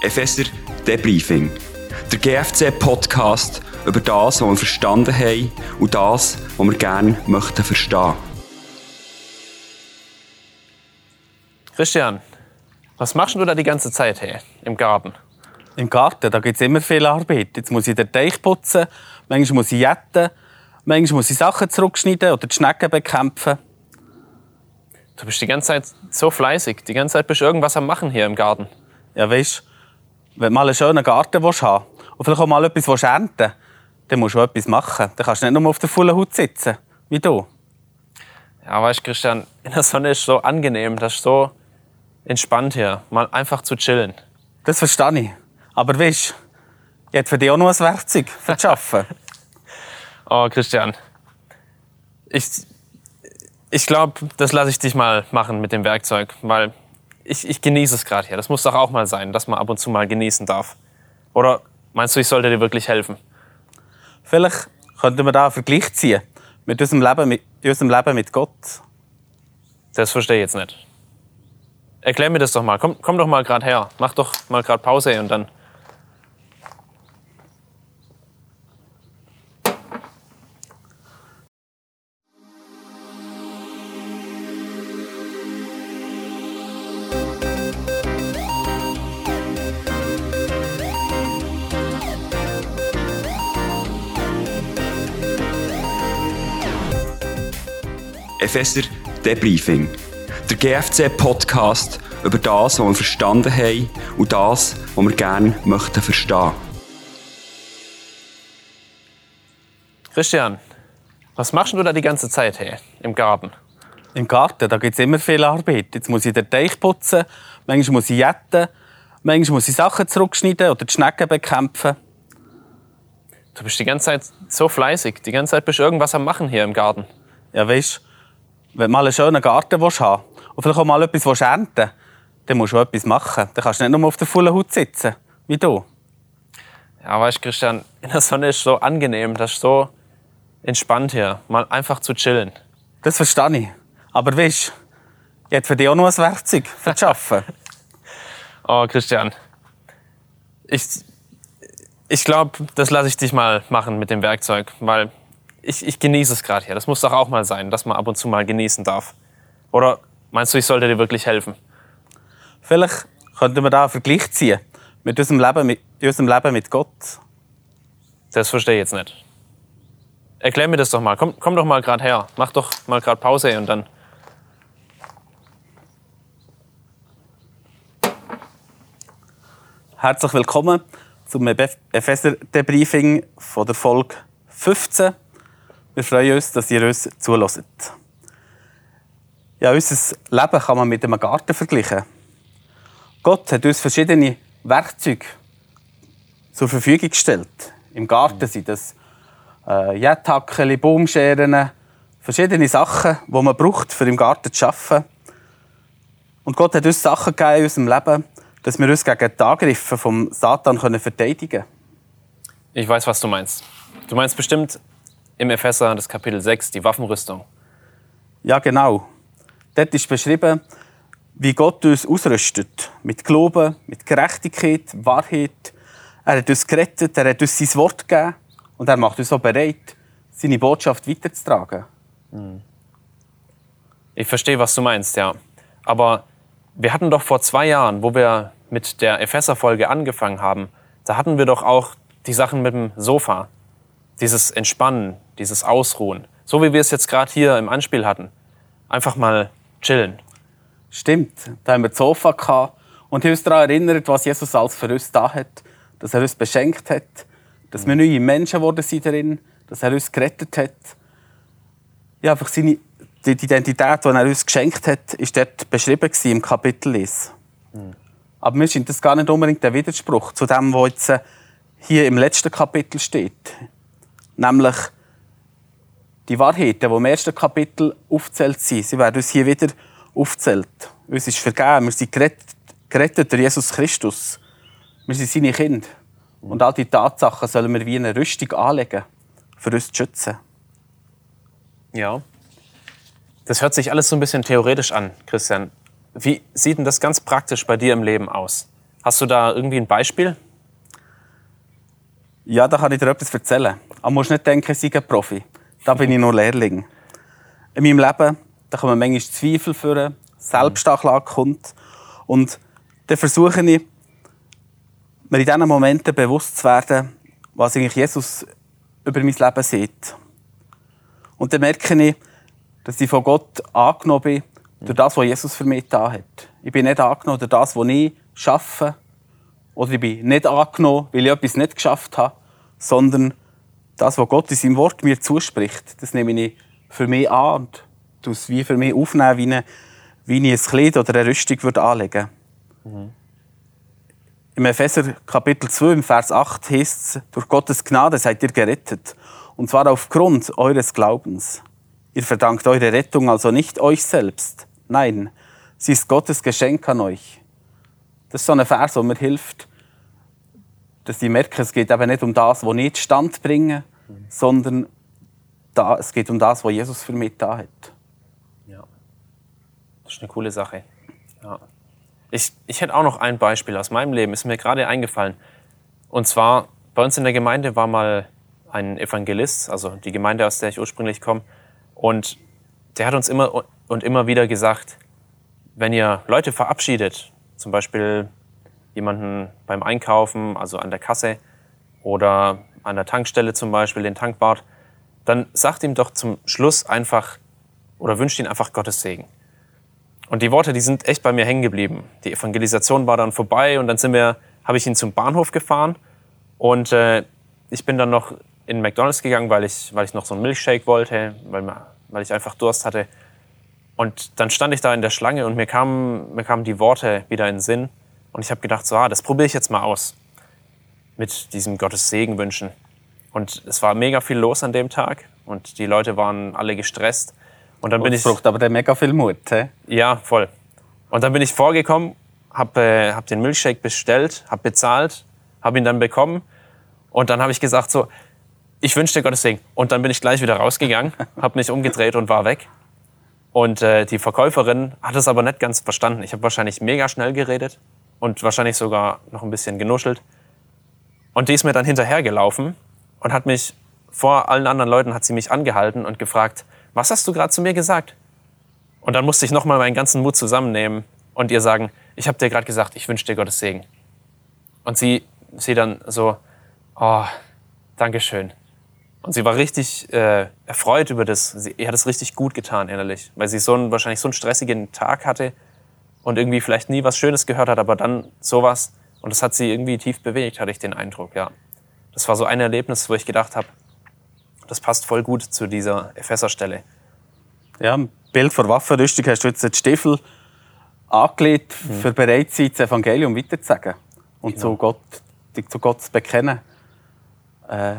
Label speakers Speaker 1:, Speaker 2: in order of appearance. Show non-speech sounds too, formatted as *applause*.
Speaker 1: Epheser Debriefing. Der GFC-Podcast über das, was wir verstanden haben und das, was wir gerne möchten verstehen.
Speaker 2: Christian, was machst du da die ganze Zeit hey, im Garten?
Speaker 3: Im Garten, da gibt es immer viel Arbeit. Jetzt muss ich den Teich putzen, manchmal muss ich jetten, manchmal muss ich Sachen zurückschneiden oder die Schnecken bekämpfen.
Speaker 2: Du bist die ganze Zeit so fleißig. Die ganze Zeit bist du irgendwas am Machen hier im Garten.
Speaker 3: Ja, weißt wenn du mal einen schönen Garten willst haben und vielleicht auch mal etwas willst ernten dann musst du auch etwas machen. Dann kannst du nicht nur auf der vollen Haut sitzen, wie du.
Speaker 2: Ja, weißt du, Christian, *laughs* in der Sonne ist so angenehm, das ist so entspannt hier. Mal einfach zu chillen.
Speaker 3: Das verstehe ich. Aber weißt ich hätte für dich auch noch ein Werkzeug für das Arbeiten. *laughs*
Speaker 2: oh, Christian. Ich, ich glaube, das lasse ich dich mal machen mit dem Werkzeug, weil ich, ich genieße es gerade hier. Das muss doch auch mal sein, dass man ab und zu mal genießen darf. Oder meinst du, ich sollte dir wirklich helfen?
Speaker 3: Vielleicht könnten wir da einen Vergleich ziehen mit unserem Leben mit, unserem Leben mit Gott.
Speaker 2: Das verstehe ich jetzt nicht. Erklär mir das doch mal. Komm, komm doch mal gerade her. Mach doch mal gerade Pause und dann.
Speaker 1: Epheser Debriefing. Der GFC-Podcast über das, was wir verstanden haben und das, was wir gerne möchten verstehen.
Speaker 2: Christian, was machst du da die ganze Zeit hey, im Garten?
Speaker 3: Im Garten, da gibt es immer viel Arbeit. Jetzt muss ich den Teich putzen, manchmal muss ich jetten, manchmal muss ich Sachen zurückschneiden oder die Schnecken bekämpfen.
Speaker 2: Du bist die ganze Zeit so fleißig. Die ganze Zeit bist du irgendwas am Machen hier im Garten.
Speaker 3: Ja, weißt wenn du mal einen schönen Garten willst haben und vielleicht auch mal etwas willst ernten dann musst du auch etwas machen. Dann kannst du nicht nur auf der vollen Haut sitzen, wie du.
Speaker 2: Ja, weißt du, Christian, *laughs* in der Sonne ist so angenehm, das ist so entspannt hier. Mal einfach zu chillen.
Speaker 3: Das verstehe ich. Aber weißt ich hätte für dich auch noch ein Werkzeug für das Arbeiten. *laughs*
Speaker 2: oh, Christian. Ich, ich glaube, das lasse ich dich mal machen mit dem Werkzeug, weil ich, ich genieße es gerade hier. Das muss doch auch mal sein, dass man ab und zu mal genießen darf. Oder meinst du, ich sollte dir wirklich helfen?
Speaker 3: Vielleicht könnten wir da einen Vergleich ziehen mit unserem Leben mit, unserem Leben mit Gott.
Speaker 2: Das verstehe ich jetzt nicht. Erklär mir das doch mal. Komm, komm doch mal gerade her. Mach doch mal gerade Pause und dann.
Speaker 3: Herzlich willkommen zum Epheser-Debriefing von der Folge 15. Wir freuen uns, dass ihr uns zulässt. Ja, unser Leben kann man mit einem Garten vergleichen. Gott hat uns verschiedene Werkzeuge zur Verfügung gestellt. Im Garten sind das äh, Jettackeli, Baumscheren, verschiedene Sachen, die man braucht, um im Garten zu arbeiten. Und Gott hat uns Sachen gegeben in unserem Leben, dass wir uns gegen die Angriffe vom Satan können verteidigen können.
Speaker 2: Ich weiß, was du meinst. Du meinst bestimmt im Epheser, das Kapitel 6, die Waffenrüstung.
Speaker 3: Ja, genau. Dort ist beschrieben, wie Gott uns ausrüstet. Mit Glauben, mit Gerechtigkeit, Wahrheit. Er hat uns gerettet, er hat uns sein Wort gegeben und er macht uns auch bereit, seine Botschaft weiterzutragen.
Speaker 2: Ich verstehe, was du meinst, ja. Aber wir hatten doch vor zwei Jahren, wo wir mit der Epheser-Folge angefangen haben, da hatten wir doch auch die Sachen mit dem Sofa. Dieses Entspannen, dieses Ausruhen. So wie wir es jetzt gerade hier im Anspiel hatten. Einfach mal chillen.
Speaker 3: Stimmt. Da haben wir das Sofa gehabt und haben uns daran erinnert, was Jesus alles für uns da hat. Dass er uns beschenkt hat. Dass wir neue Menschen geworden sind darin. Dass er uns gerettet hat. Ja, einfach seine, die Identität, die er uns geschenkt hat, ist dort beschrieben im Kapitel 1. Mhm. Aber mir scheint das gar nicht unbedingt der Widerspruch zu dem, was jetzt äh, hier im letzten Kapitel steht. Nämlich die Wahrheiten, die im ersten Kapitel aufzählt sind, sie werden uns hier wieder aufzählt. Uns ist vergeben, wir sind gerettet, gerettet durch Jesus Christus. Wir sind seine Kinder. Und all diese Tatsachen sollen wir wie eine Rüstung anlegen, für uns zu schützen.
Speaker 2: Ja. Das hört sich alles so ein bisschen theoretisch an, Christian. Wie sieht denn das ganz praktisch bei dir im Leben aus? Hast du da irgendwie ein Beispiel?
Speaker 3: Ja, da kann ich dir etwas erzählen. Aber du musst nicht denken, ich sei ein Profi. Da bin ich nur Lehrling. In meinem Leben da kommen manchmal Zweifel vor, Selbstanklage kommt. Und dann versuche ich, mir in diesen Momenten bewusst zu werden, was eigentlich Jesus über mein Leben sieht. Und dann merke ich, dass ich von Gott angenommen bin, durch das, was Jesus für mich getan hat. Ich bin nicht angenommen durch das, was ich schaffe. Oder ich bin nicht angenommen, weil ich etwas nicht geschafft habe, sondern das, was Gott in seinem Wort mir zuspricht, das nehme ich für mich an und es wie für mich aufnehmen, wie, eine, wie ich ein Kleid oder eine Rüstung würde anlegen würde. Mhm. Im Epheser Kapitel 2, im Vers 8 heißt es, durch Gottes Gnade seid ihr gerettet. Und zwar aufgrund eures Glaubens. Ihr verdankt eure Rettung also nicht euch selbst. Nein, sie ist Gottes Geschenk an euch. Das ist so ein Vers, der mir hilft, dass ich merke, es geht eben nicht um das, was ich Stand bringe, sondern da, es geht um das, was Jesus für mich da hat.
Speaker 2: Ja, das ist eine coole Sache. Ja. Ich, ich hätte auch noch ein Beispiel aus meinem Leben, ist mir gerade eingefallen. Und zwar, bei uns in der Gemeinde war mal ein Evangelist, also die Gemeinde, aus der ich ursprünglich komme. Und der hat uns immer und immer wieder gesagt, wenn ihr Leute verabschiedet, zum Beispiel jemanden beim Einkaufen, also an der Kasse oder an der Tankstelle zum Beispiel, den Tankwart, dann sagt ihm doch zum Schluss einfach oder wünscht ihn einfach Gottes Segen. Und die Worte, die sind echt bei mir hängen geblieben. Die Evangelisation war dann vorbei und dann sind wir, habe ich ihn zum Bahnhof gefahren und äh, ich bin dann noch in McDonald's gegangen, weil ich, weil ich noch so einen Milkshake wollte, weil, weil ich einfach Durst hatte. Und dann stand ich da in der Schlange und mir kamen, mir kamen die Worte wieder in den Sinn. Und ich habe gedacht, so, ah, das probiere ich jetzt mal aus. Mit diesem Gottes Segen wünschen. Und es war mega viel los an dem Tag. Und die Leute waren alle gestresst. Und dann bin ich.
Speaker 3: braucht aber der mega viel Mut, he?
Speaker 2: Ja, voll. Und dann bin ich vorgekommen, habe äh, hab den Milchshake bestellt, habe bezahlt, habe ihn dann bekommen. Und dann habe ich gesagt so, ich wünsche dir Gottes Segen. Und dann bin ich gleich wieder rausgegangen, *laughs* habe mich umgedreht und war weg. Und äh, die Verkäuferin hat es aber nicht ganz verstanden. Ich habe wahrscheinlich mega schnell geredet und wahrscheinlich sogar noch ein bisschen genuschelt. Und die ist mir dann hinterhergelaufen und hat mich vor allen anderen Leuten hat sie mich angehalten und gefragt, was hast du gerade zu mir gesagt? Und dann musste ich nochmal meinen ganzen Mut zusammennehmen und ihr sagen, ich habe dir gerade gesagt, ich wünsche dir Gottes Segen. Und sie, sie dann so, oh, Dankeschön. Und sie war richtig äh, erfreut über das. Sie, ihr hat es richtig gut getan innerlich, weil sie so einen, wahrscheinlich so einen stressigen Tag hatte und irgendwie vielleicht nie was Schönes gehört hat, aber dann sowas. Und das hat sie irgendwie tief bewegt, hatte ich den Eindruck, ja. Das war so ein Erlebnis, wo ich gedacht habe, das passt voll gut zu dieser Epheserstelle.
Speaker 3: Ja, im Bild von Waffenrüstung hast du jetzt den Stiefel angelegt, mhm. für bereit sein, das Evangelium weiterzusagen und genau. zu, Gott, zu Gott zu bekennen. Äh,